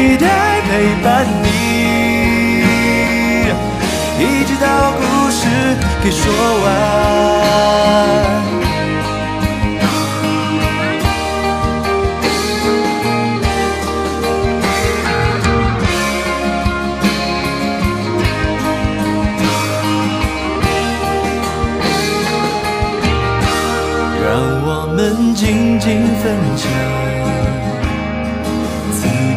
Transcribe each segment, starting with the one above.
期待陪伴你，一直到故事给说完。让我们静静分享，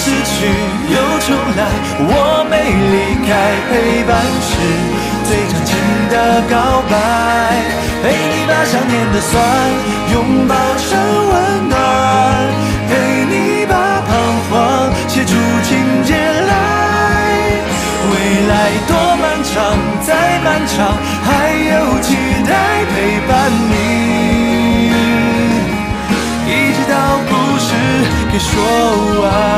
失去又重来，我没离开，陪伴是最长情的告白。陪你把想念的酸拥抱成温暖，陪你把彷徨写出情节来。未来多漫长，再漫长，还有期待陪伴你。一直到故事给说完。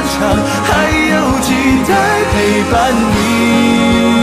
还有期待陪伴你，